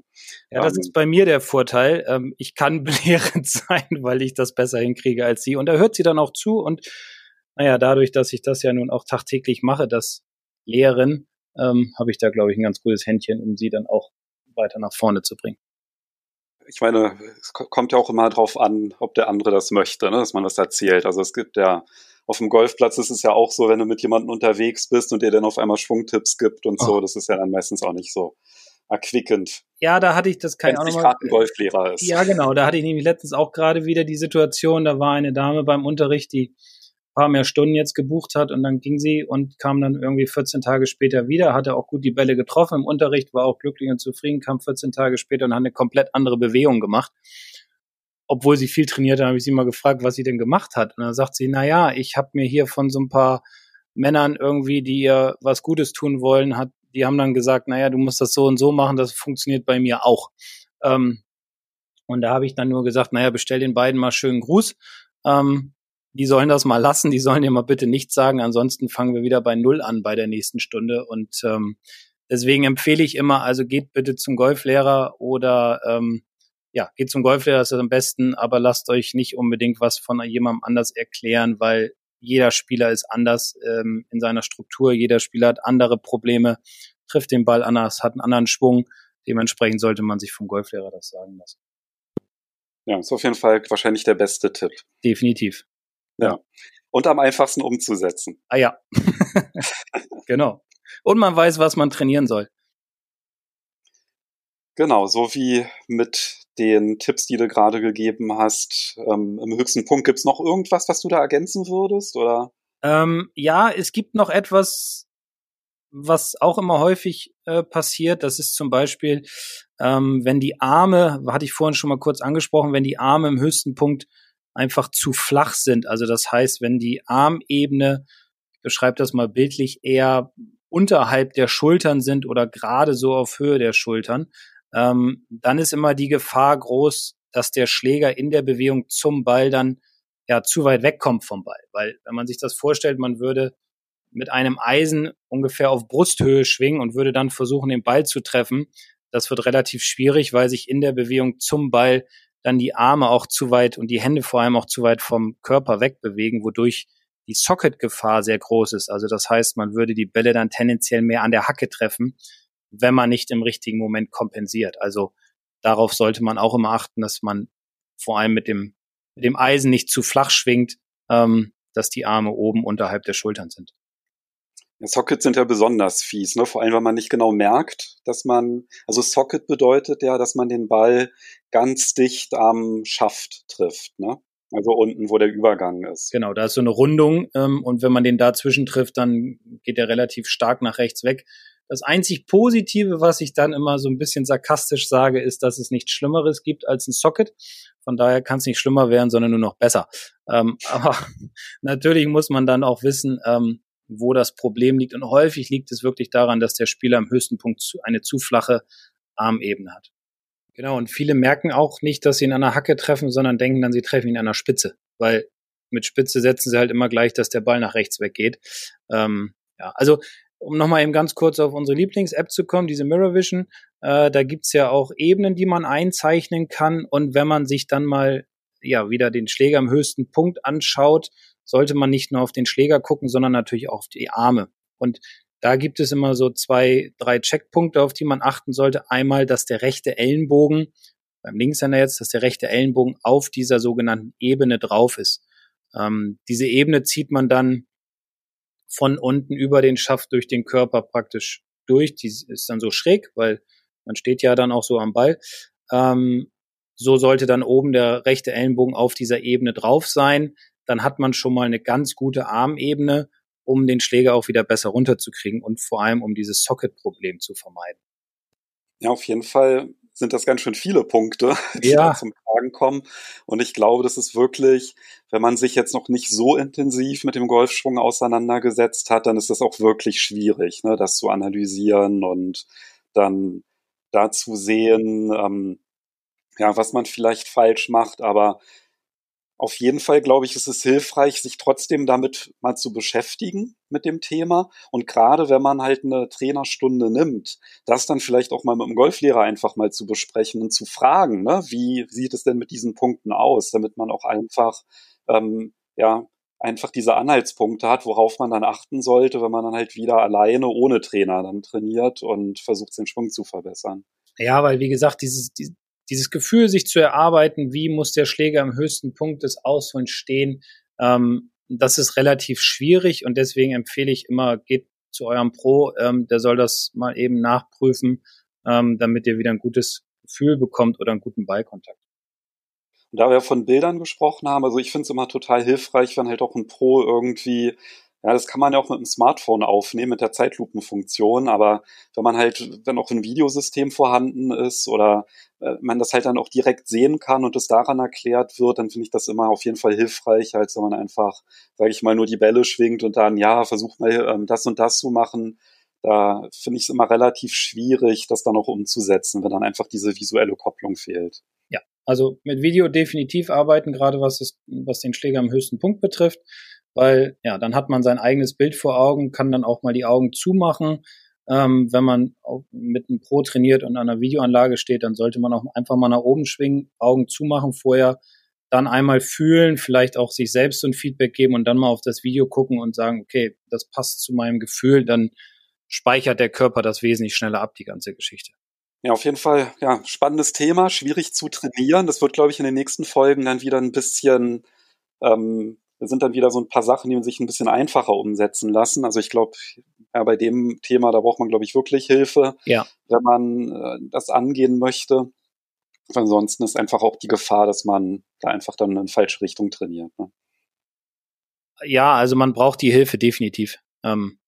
Ja, das ähm, ist bei mir der Vorteil. Ähm, ich kann belehrend sein, weil ich das besser hinkriege als sie. Und da hört sie dann auch zu und naja, dadurch, dass ich das ja nun auch tagtäglich mache, das Lehren, ähm, habe ich da, glaube ich, ein ganz gutes Händchen, um sie dann auch weiter nach vorne zu bringen. Ich meine, es kommt ja auch immer drauf an, ob der andere das möchte, ne, dass man das erzählt. Also es gibt ja auf dem Golfplatz ist es ja auch so, wenn du mit jemandem unterwegs bist und dir dann auf einmal Schwungtipps gibt und oh. so, das ist ja dann meistens auch nicht so erquickend. Ja, da hatte ich das kein auch nochmal. ein Golflehrer ist. Ja, genau. Da hatte ich nämlich letztens auch gerade wieder die Situation, da war eine Dame beim Unterricht, die paar mehr Stunden jetzt gebucht hat und dann ging sie und kam dann irgendwie 14 Tage später wieder, hatte auch gut die Bälle getroffen im Unterricht, war auch glücklich und zufrieden, kam 14 Tage später und hat eine komplett andere Bewegung gemacht. Obwohl sie viel trainiert hat, habe ich sie mal gefragt, was sie denn gemacht hat. Und dann sagt sie, na ja, ich habe mir hier von so ein paar Männern irgendwie, die ihr was Gutes tun wollen, hat, die haben dann gesagt, naja, du musst das so und so machen, das funktioniert bei mir auch. Ähm, und da habe ich dann nur gesagt, naja, bestell den beiden mal schönen Gruß. Ähm, die sollen das mal lassen, die sollen dir mal bitte nichts sagen, ansonsten fangen wir wieder bei Null an bei der nächsten Stunde. Und ähm, deswegen empfehle ich immer, also geht bitte zum Golflehrer oder ähm, ja, geht zum Golflehrer, das ist am besten, aber lasst euch nicht unbedingt was von jemandem anders erklären, weil jeder Spieler ist anders ähm, in seiner Struktur, jeder Spieler hat andere Probleme, trifft den Ball anders, hat einen anderen Schwung. Dementsprechend sollte man sich vom Golflehrer das sagen lassen. Ja, ist auf jeden Fall wahrscheinlich der beste Tipp. Definitiv. Ja. Und am einfachsten umzusetzen. Ah ja. genau. Und man weiß, was man trainieren soll. Genau, so wie mit den Tipps, die du gerade gegeben hast. Ähm, Im höchsten Punkt gibt's noch irgendwas, was du da ergänzen würdest? Oder? Ähm, ja, es gibt noch etwas, was auch immer häufig äh, passiert. Das ist zum Beispiel, ähm, wenn die Arme, hatte ich vorhin schon mal kurz angesprochen, wenn die Arme im höchsten Punkt einfach zu flach sind. Also das heißt, wenn die Armebene, ich beschreibe das mal bildlich, eher unterhalb der Schultern sind oder gerade so auf Höhe der Schultern, ähm, dann ist immer die Gefahr groß, dass der Schläger in der Bewegung zum Ball dann ja zu weit wegkommt vom Ball. Weil wenn man sich das vorstellt, man würde mit einem Eisen ungefähr auf Brusthöhe schwingen und würde dann versuchen, den Ball zu treffen. Das wird relativ schwierig, weil sich in der Bewegung zum Ball dann die Arme auch zu weit und die Hände vor allem auch zu weit vom Körper wegbewegen, wodurch die Socket-Gefahr sehr groß ist. Also das heißt, man würde die Bälle dann tendenziell mehr an der Hacke treffen, wenn man nicht im richtigen Moment kompensiert. Also darauf sollte man auch immer achten, dass man vor allem mit dem, mit dem Eisen nicht zu flach schwingt, ähm, dass die Arme oben unterhalb der Schultern sind. Sockets sind ja besonders fies, ne? vor allem, weil man nicht genau merkt, dass man, also Socket bedeutet ja, dass man den Ball ganz dicht am Schaft trifft, ne? Also unten, wo der Übergang ist. Genau, da ist so eine Rundung ähm, und wenn man den dazwischen trifft, dann geht er relativ stark nach rechts weg. Das einzig Positive, was ich dann immer so ein bisschen sarkastisch sage, ist, dass es nichts Schlimmeres gibt als ein Socket. Von daher kann es nicht schlimmer werden, sondern nur noch besser. Ähm, aber natürlich muss man dann auch wissen, ähm, wo das Problem liegt. Und häufig liegt es wirklich daran, dass der Spieler am höchsten Punkt eine zu flache Armebene hat. Genau, und viele merken auch nicht, dass sie ihn an der Hacke treffen, sondern denken dann, sie treffen ihn an der Spitze, weil mit Spitze setzen sie halt immer gleich, dass der Ball nach rechts weggeht. Ähm, ja, also um nochmal eben ganz kurz auf unsere Lieblings-App zu kommen, diese Mirror Vision, äh, da gibt's ja auch Ebenen, die man einzeichnen kann. Und wenn man sich dann mal ja wieder den Schläger am höchsten Punkt anschaut, sollte man nicht nur auf den Schläger gucken, sondern natürlich auch auf die Arme. Und da gibt es immer so zwei, drei Checkpunkte, auf die man achten sollte. Einmal, dass der rechte Ellenbogen, beim Linkshänder jetzt, dass der rechte Ellenbogen auf dieser sogenannten Ebene drauf ist. Ähm, diese Ebene zieht man dann von unten über den Schaft durch den Körper praktisch durch. Die ist dann so schräg, weil man steht ja dann auch so am Ball. Ähm, so sollte dann oben der rechte Ellenbogen auf dieser Ebene drauf sein dann hat man schon mal eine ganz gute Armebene, um den Schläger auch wieder besser runterzukriegen und vor allem um dieses Socket-Problem zu vermeiden. Ja, auf jeden Fall sind das ganz schön viele Punkte, die ja. da zum Tragen kommen. Und ich glaube, das ist wirklich, wenn man sich jetzt noch nicht so intensiv mit dem Golfschwung auseinandergesetzt hat, dann ist das auch wirklich schwierig, ne, das zu analysieren und dann dazu sehen, ähm, ja, was man vielleicht falsch macht. Aber auf jeden Fall, glaube ich, ist es hilfreich, sich trotzdem damit mal zu beschäftigen mit dem Thema. Und gerade wenn man halt eine Trainerstunde nimmt, das dann vielleicht auch mal mit dem Golflehrer einfach mal zu besprechen und zu fragen, ne, wie sieht es denn mit diesen Punkten aus, damit man auch einfach ähm, ja einfach diese Anhaltspunkte hat, worauf man dann achten sollte, wenn man dann halt wieder alleine ohne Trainer dann trainiert und versucht, den Schwung zu verbessern. Ja, weil wie gesagt, dieses, dieses Gefühl, sich zu erarbeiten, wie muss der Schläger am höchsten Punkt des Ausholens stehen, ähm, das ist relativ schwierig und deswegen empfehle ich immer, geht zu eurem Pro, ähm, der soll das mal eben nachprüfen, ähm, damit ihr wieder ein gutes Gefühl bekommt oder einen guten Ballkontakt. Und da wir von Bildern gesprochen haben, also ich finde es immer total hilfreich, wenn halt auch ein Pro irgendwie ja, das kann man ja auch mit dem Smartphone aufnehmen, mit der Zeitlupenfunktion, aber wenn man halt, wenn auch ein Videosystem vorhanden ist oder äh, man das halt dann auch direkt sehen kann und es daran erklärt wird, dann finde ich das immer auf jeden Fall hilfreich, als wenn man einfach, sage ich mal, nur die Bälle schwingt und dann, ja, versucht mal ähm, das und das zu machen. Da finde ich es immer relativ schwierig, das dann auch umzusetzen, wenn dann einfach diese visuelle Kopplung fehlt. Ja, also mit Video definitiv arbeiten, gerade was, was den Schläger am höchsten Punkt betrifft weil ja, dann hat man sein eigenes Bild vor Augen, kann dann auch mal die Augen zumachen. Ähm, wenn man mit einem Pro trainiert und an einer Videoanlage steht, dann sollte man auch einfach mal nach oben schwingen, Augen zumachen vorher, dann einmal fühlen, vielleicht auch sich selbst so ein Feedback geben und dann mal auf das Video gucken und sagen, okay, das passt zu meinem Gefühl, dann speichert der Körper das wesentlich schneller ab, die ganze Geschichte. Ja, auf jeden Fall, ja, spannendes Thema, schwierig zu trainieren. Das wird, glaube ich, in den nächsten Folgen dann wieder ein bisschen ähm, sind dann wieder so ein paar Sachen, die sich ein bisschen einfacher umsetzen lassen. Also ich glaube, ja, bei dem Thema, da braucht man, glaube ich, wirklich Hilfe, ja. wenn man äh, das angehen möchte. Ansonsten ist einfach auch die Gefahr, dass man da einfach dann in falsche Richtung trainiert. Ne? Ja, also man braucht die Hilfe definitiv. Ähm,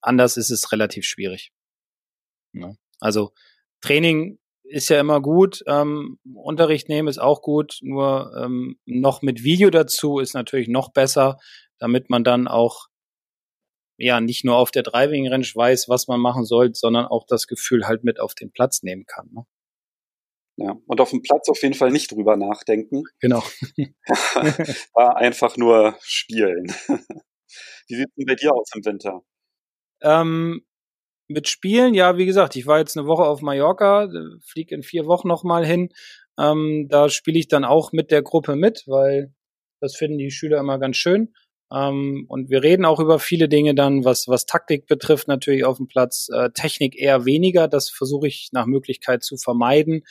anders ist es relativ schwierig. Ja. Also Training ist ja immer gut. Ähm, Unterricht nehmen ist auch gut, nur ähm, noch mit Video dazu ist natürlich noch besser, damit man dann auch ja nicht nur auf der Driving Range weiß, was man machen soll, sondern auch das Gefühl halt mit auf den Platz nehmen kann. Ne? Ja, und auf dem Platz auf jeden Fall nicht drüber nachdenken. Genau. War einfach nur spielen. Wie sieht es denn bei dir aus im Winter? Ähm, mit Spielen, ja, wie gesagt, ich war jetzt eine Woche auf Mallorca, fliege in vier Wochen nochmal hin. Ähm, da spiele ich dann auch mit der Gruppe mit, weil das finden die Schüler immer ganz schön. Ähm, und wir reden auch über viele Dinge dann, was, was Taktik betrifft, natürlich auf dem Platz. Äh, Technik eher weniger, das versuche ich nach Möglichkeit zu vermeiden,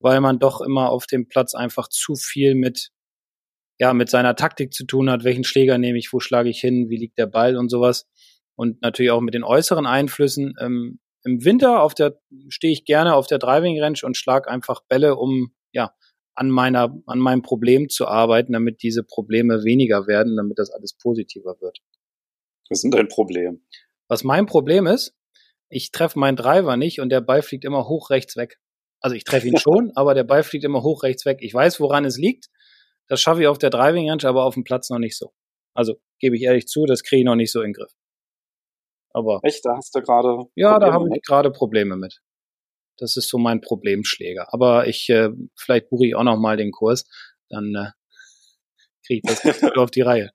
weil man doch immer auf dem Platz einfach zu viel mit, ja, mit seiner Taktik zu tun hat. Welchen Schläger nehme ich, wo schlage ich hin, wie liegt der Ball und sowas und natürlich auch mit den äußeren Einflüssen. Ähm, Im Winter auf der stehe ich gerne auf der Driving Range und schlage einfach Bälle, um ja an meiner an meinem Problem zu arbeiten, damit diese Probleme weniger werden, damit das alles positiver wird. Was ist denn dein Problem? Was mein Problem ist, ich treffe meinen Driver nicht und der Ball fliegt immer hoch rechts weg. Also ich treffe ihn schon, aber der Ball fliegt immer hoch rechts weg. Ich weiß, woran es liegt. Das schaffe ich auf der Driving Range, aber auf dem Platz noch nicht so. Also gebe ich ehrlich zu, das kriege ich noch nicht so in den Griff. Aber echt, da hast du gerade ja, da habe ich gerade Probleme mit. Das ist so mein Problemschläger. Aber ich äh, vielleicht buche ich auch noch mal den Kurs, dann äh, kriege ich das auf die Reihe.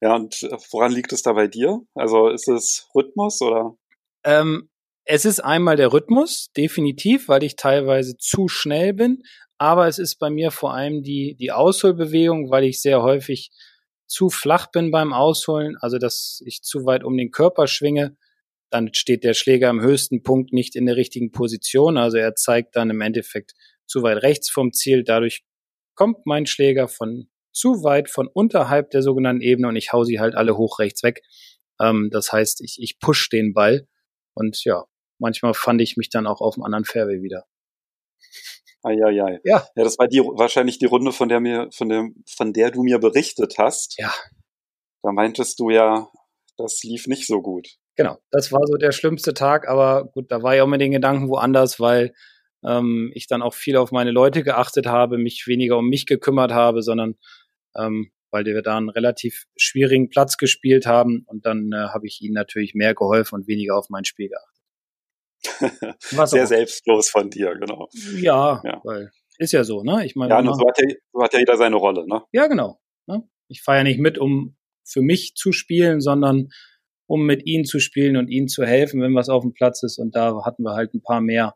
Ja, und äh, woran liegt es da bei dir? Also ist es Rhythmus oder? Ähm, es ist einmal der Rhythmus, definitiv, weil ich teilweise zu schnell bin. Aber es ist bei mir vor allem die, die Ausholbewegung, weil ich sehr häufig zu flach bin beim Ausholen, also dass ich zu weit um den Körper schwinge, dann steht der Schläger am höchsten Punkt nicht in der richtigen Position. Also er zeigt dann im Endeffekt zu weit rechts vom Ziel. Dadurch kommt mein Schläger von zu weit von unterhalb der sogenannten Ebene und ich hau sie halt alle hoch rechts weg. Ähm, das heißt, ich, ich push den Ball und ja, manchmal fand ich mich dann auch auf dem anderen Fairway wieder. Eieiei. Ja. Ja, das war die, wahrscheinlich die Runde, von der mir, von der, von der du mir berichtet hast. Ja. Da meintest du ja, das lief nicht so gut. Genau, das war so der schlimmste Tag, aber gut, da war ich auch mit den Gedanken woanders, weil ähm, ich dann auch viel auf meine Leute geachtet habe, mich weniger um mich gekümmert habe, sondern ähm, weil wir da einen relativ schwierigen Platz gespielt haben und dann äh, habe ich ihnen natürlich mehr geholfen und weniger auf mein Spiel geachtet. Sehr selbstlos von dir, genau. Ja, ja, weil ist ja so, ne? Ich meine, ja, so hat, ja, so hat ja jeder seine Rolle, ne? Ja, genau. Ne? Ich fahre ja nicht mit, um für mich zu spielen, sondern um mit ihnen zu spielen und ihnen zu helfen, wenn was auf dem Platz ist. Und da hatten wir halt ein paar mehr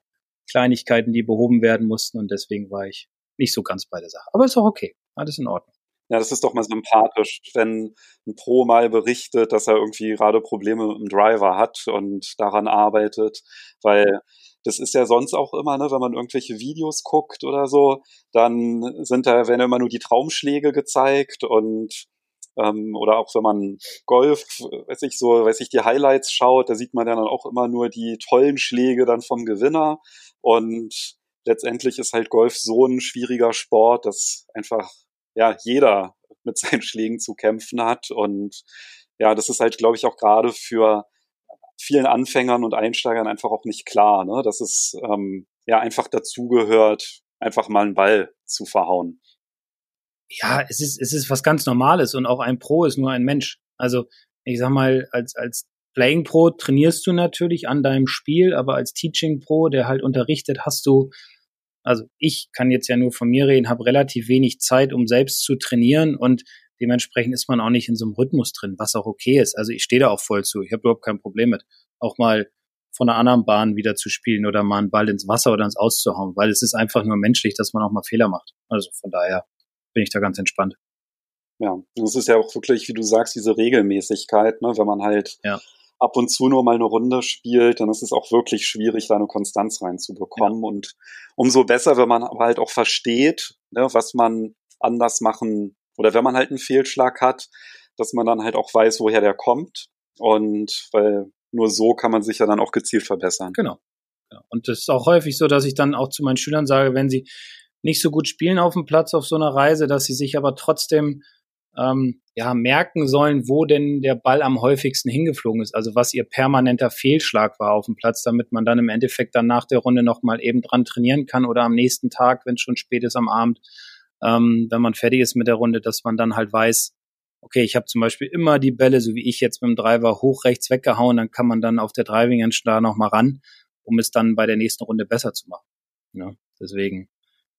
Kleinigkeiten, die behoben werden mussten und deswegen war ich nicht so ganz bei der Sache. Aber ist auch okay. Alles in Ordnung. Ja, das ist doch mal sympathisch, wenn ein Pro mal berichtet, dass er irgendwie gerade Probleme mit dem Driver hat und daran arbeitet, weil das ist ja sonst auch immer, ne, wenn man irgendwelche Videos guckt oder so, dann sind da, werden immer nur die Traumschläge gezeigt und ähm, oder auch wenn man Golf, weiß ich so, weiß ich, die Highlights schaut, da sieht man dann auch immer nur die tollen Schläge dann vom Gewinner und letztendlich ist halt Golf so ein schwieriger Sport, dass einfach ja jeder mit seinen Schlägen zu kämpfen hat und ja, das ist halt, glaube ich, auch gerade für vielen Anfängern und Einsteigern einfach auch nicht klar, ne? dass es ähm, ja einfach dazugehört, einfach mal einen Ball zu verhauen. Ja, es ist, es ist was ganz Normales und auch ein Pro ist nur ein Mensch. Also ich sag mal, als, als Playing Pro trainierst du natürlich an deinem Spiel, aber als Teaching Pro, der halt unterrichtet, hast du, also ich kann jetzt ja nur von mir reden, habe relativ wenig Zeit, um selbst zu trainieren und Dementsprechend ist man auch nicht in so einem Rhythmus drin, was auch okay ist. Also ich stehe da auch voll zu. Ich habe überhaupt kein Problem mit, auch mal von einer anderen Bahn wieder zu spielen oder mal einen Ball ins Wasser oder ins Auszuhauen, weil es ist einfach nur menschlich, dass man auch mal Fehler macht. Also von daher bin ich da ganz entspannt. Ja, das ist ja auch wirklich, wie du sagst, diese Regelmäßigkeit, ne? wenn man halt ja. Ab und zu nur mal eine Runde spielt, dann ist es auch wirklich schwierig, da eine Konstanz reinzubekommen. Ja. Und umso besser, wenn man aber halt auch versteht, ne, was man anders machen oder wenn man halt einen Fehlschlag hat, dass man dann halt auch weiß, woher der kommt. Und weil nur so kann man sich ja dann auch gezielt verbessern. Genau. Ja, und das ist auch häufig so, dass ich dann auch zu meinen Schülern sage, wenn sie nicht so gut spielen auf dem Platz auf so einer Reise, dass sie sich aber trotzdem ähm, ja merken sollen, wo denn der Ball am häufigsten hingeflogen ist, also was ihr permanenter Fehlschlag war auf dem Platz, damit man dann im Endeffekt dann nach der Runde nochmal eben dran trainieren kann oder am nächsten Tag, wenn es schon spät ist am Abend, ähm, wenn man fertig ist mit der Runde, dass man dann halt weiß, okay, ich habe zum Beispiel immer die Bälle, so wie ich jetzt mit dem Driver hoch rechts weggehauen, dann kann man dann auf der Driving Range da nochmal ran, um es dann bei der nächsten Runde besser zu machen. Ja, deswegen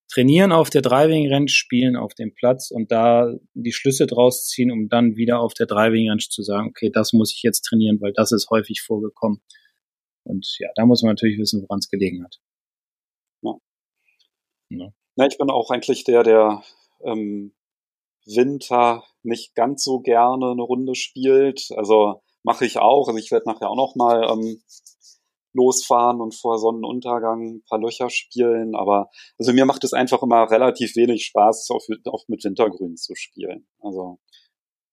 trainieren auf der Driving Range, spielen auf dem Platz und da die Schlüsse draus ziehen, um dann wieder auf der Driving Range zu sagen, okay, das muss ich jetzt trainieren, weil das ist häufig vorgekommen. Und ja, da muss man natürlich wissen, woran es gelegen hat. Ja. ja. Na, ich bin auch eigentlich der, der im Winter nicht ganz so gerne eine Runde spielt. Also mache ich auch. Also ich werde nachher auch noch mal ähm, losfahren und vor Sonnenuntergang ein paar Löcher spielen. Aber also mir macht es einfach immer relativ wenig Spaß, auf, auf mit Wintergrün zu spielen. Also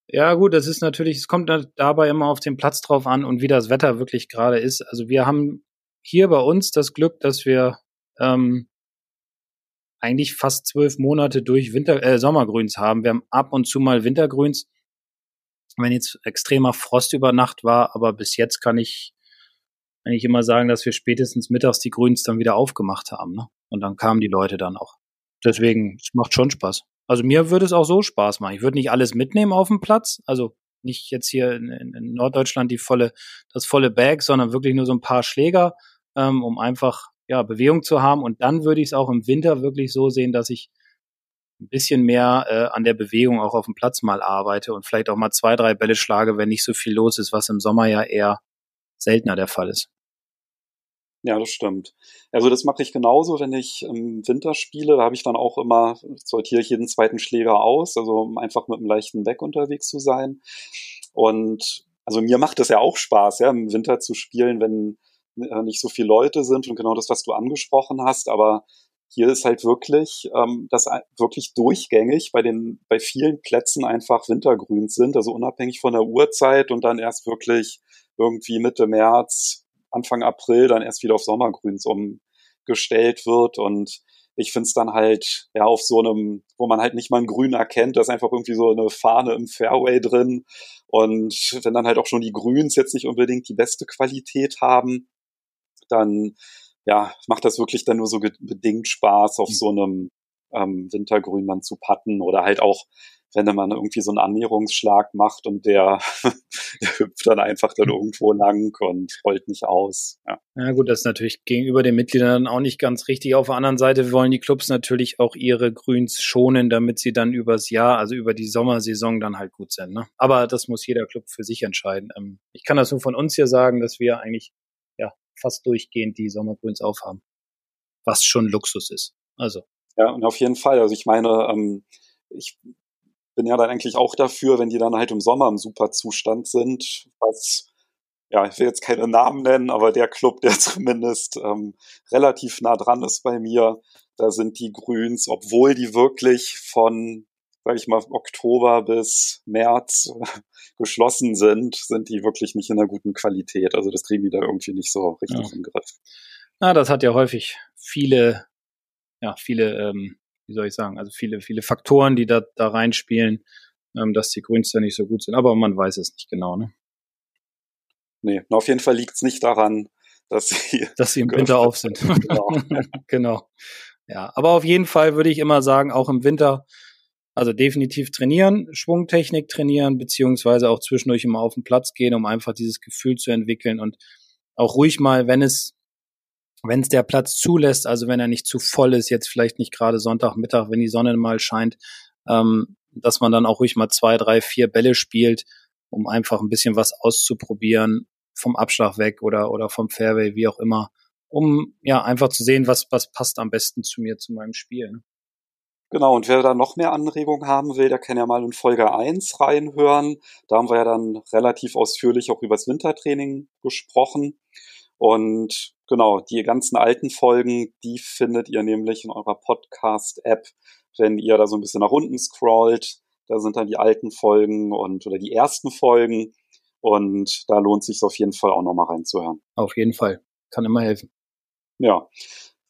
ja, gut, das ist natürlich, es kommt dabei immer auf den Platz drauf an und wie das Wetter wirklich gerade ist. Also wir haben hier bei uns das Glück, dass wir ähm, eigentlich fast zwölf Monate durch Winter, äh, Sommergrüns haben. Wir haben ab und zu mal Wintergrüns, wenn jetzt extremer Frost über Nacht war, aber bis jetzt kann ich eigentlich immer sagen, dass wir spätestens mittags die Grüns dann wieder aufgemacht haben. Ne? Und dann kamen die Leute dann auch. Deswegen, es macht schon Spaß. Also mir würde es auch so Spaß machen. Ich würde nicht alles mitnehmen auf dem Platz, also nicht jetzt hier in, in Norddeutschland die volle, das volle Bag, sondern wirklich nur so ein paar Schläger, ähm, um einfach ja, Bewegung zu haben. Und dann würde ich es auch im Winter wirklich so sehen, dass ich ein bisschen mehr äh, an der Bewegung auch auf dem Platz mal arbeite und vielleicht auch mal zwei, drei Bälle schlage, wenn nicht so viel los ist, was im Sommer ja eher seltener der Fall ist. Ja, das stimmt. Also das mache ich genauso, wenn ich im Winter spiele. Da habe ich dann auch immer, sortiere ich jeden zweiten Schläger aus, also um einfach mit einem leichten Weg unterwegs zu sein. Und also mir macht es ja auch Spaß, ja, im Winter zu spielen, wenn äh, nicht so viele Leute sind und genau das, was du angesprochen hast, aber hier ist halt wirklich ähm, das wirklich durchgängig bei den bei vielen Plätzen einfach Wintergrüns sind, also unabhängig von der Uhrzeit und dann erst wirklich irgendwie Mitte März, Anfang April dann erst wieder auf Sommergrüns umgestellt wird und ich finde es dann halt ja auf so einem, wo man halt nicht mal ein Grün erkennt, da ist einfach irgendwie so eine Fahne im Fairway drin und wenn dann halt auch schon die Grüns jetzt nicht unbedingt die beste Qualität haben, dann ja, macht das wirklich dann nur so bedingt Spaß, auf mhm. so einem ähm, Wintergrün dann zu patten oder halt auch, wenn man irgendwie so einen Annäherungsschlag macht und der, der hüpft dann einfach dann irgendwo lang und rollt nicht aus. Ja. ja gut, das ist natürlich gegenüber den Mitgliedern auch nicht ganz richtig. Auf der anderen Seite wollen die Clubs natürlich auch ihre Grüns schonen, damit sie dann übers Jahr, also über die Sommersaison dann halt gut sind. Ne? Aber das muss jeder Club für sich entscheiden. Ähm, ich kann das nur von uns hier sagen, dass wir eigentlich fast durchgehend die Sommergrüns aufhaben. Was schon Luxus ist. Also. Ja, und auf jeden Fall. Also ich meine, ähm, ich bin ja dann eigentlich auch dafür, wenn die dann halt im Sommer im super Zustand sind, was ja, ich will jetzt keine Namen nennen, aber der Club, der zumindest ähm, relativ nah dran ist bei mir, da sind die Grüns, obwohl die wirklich von, sage ich mal, Oktober bis März geschlossen sind, sind die wirklich nicht in einer guten Qualität. Also das kriegen die da irgendwie nicht so richtig ja. im Griff. Na, das hat ja häufig viele, ja, viele, ähm, wie soll ich sagen, also viele, viele Faktoren, die da, da reinspielen, ähm, dass die Grüns da nicht so gut sind. Aber man weiß es nicht genau, ne? Nee, auf jeden Fall liegt es nicht daran, dass sie, dass sie im Winter auf sind. Genau. genau. Ja, aber auf jeden Fall würde ich immer sagen, auch im Winter, also definitiv trainieren, Schwungtechnik trainieren, beziehungsweise auch zwischendurch immer auf den Platz gehen, um einfach dieses Gefühl zu entwickeln und auch ruhig mal, wenn es, wenn es der Platz zulässt, also wenn er nicht zu voll ist, jetzt vielleicht nicht gerade Sonntagmittag, wenn die Sonne mal scheint, ähm, dass man dann auch ruhig mal zwei, drei, vier Bälle spielt, um einfach ein bisschen was auszuprobieren, vom Abschlag weg oder, oder vom Fairway, wie auch immer, um ja einfach zu sehen, was, was passt am besten zu mir, zu meinem Spiel. Ne? Genau, und wer da noch mehr Anregungen haben will, der kann ja mal in Folge 1 reinhören. Da haben wir ja dann relativ ausführlich auch über das Wintertraining gesprochen. Und genau, die ganzen alten Folgen, die findet ihr nämlich in eurer Podcast-App, wenn ihr da so ein bisschen nach unten scrollt. Da sind dann die alten Folgen und oder die ersten Folgen. Und da lohnt sich auf jeden Fall auch nochmal reinzuhören. Auf jeden Fall. Kann immer helfen. Ja.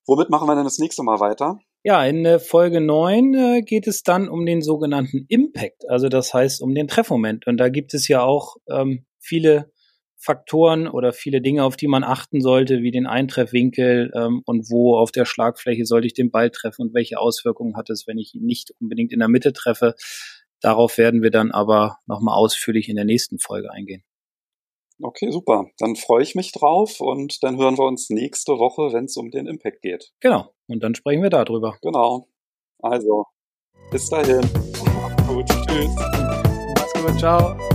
Womit machen wir denn das nächste Mal weiter? Ja, in äh, Folge 9 äh, geht es dann um den sogenannten Impact, also das heißt um den Treffmoment. Und da gibt es ja auch ähm, viele Faktoren oder viele Dinge, auf die man achten sollte, wie den Eintreffwinkel ähm, und wo auf der Schlagfläche sollte ich den Ball treffen und welche Auswirkungen hat es, wenn ich ihn nicht unbedingt in der Mitte treffe. Darauf werden wir dann aber nochmal ausführlich in der nächsten Folge eingehen. Okay, super. Dann freue ich mich drauf und dann hören wir uns nächste Woche, wenn es um den Impact geht. Genau. Und dann sprechen wir darüber. Genau. Also, bis dahin. Gut. Tschüss. Mach's gut. Ciao.